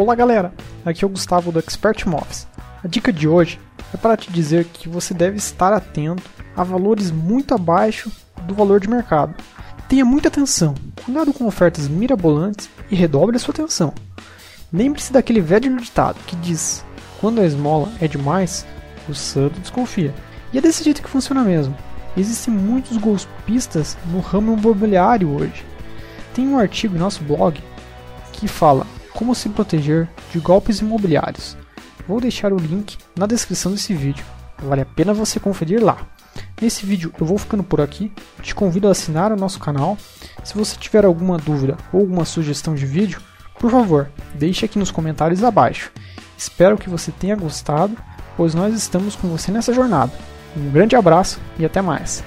Olá galera, aqui é o Gustavo do Expert Imóveis. A dica de hoje é para te dizer que você deve estar atento a valores muito abaixo do valor de mercado. Tenha muita atenção, cuidado com ofertas mirabolantes e redobre a sua atenção. Lembre-se daquele velho ditado que diz: quando a esmola é demais, o santo desconfia. E é desse jeito que funciona mesmo. Existem muitos golpistas no ramo imobiliário hoje. Tem um artigo em nosso blog que fala como se proteger de golpes imobiliários. Vou deixar o link na descrição desse vídeo. Vale a pena você conferir lá. Nesse vídeo eu vou ficando por aqui. Te convido a assinar o nosso canal. Se você tiver alguma dúvida ou alguma sugestão de vídeo, por favor, deixe aqui nos comentários abaixo. Espero que você tenha gostado, pois nós estamos com você nessa jornada. Um grande abraço e até mais.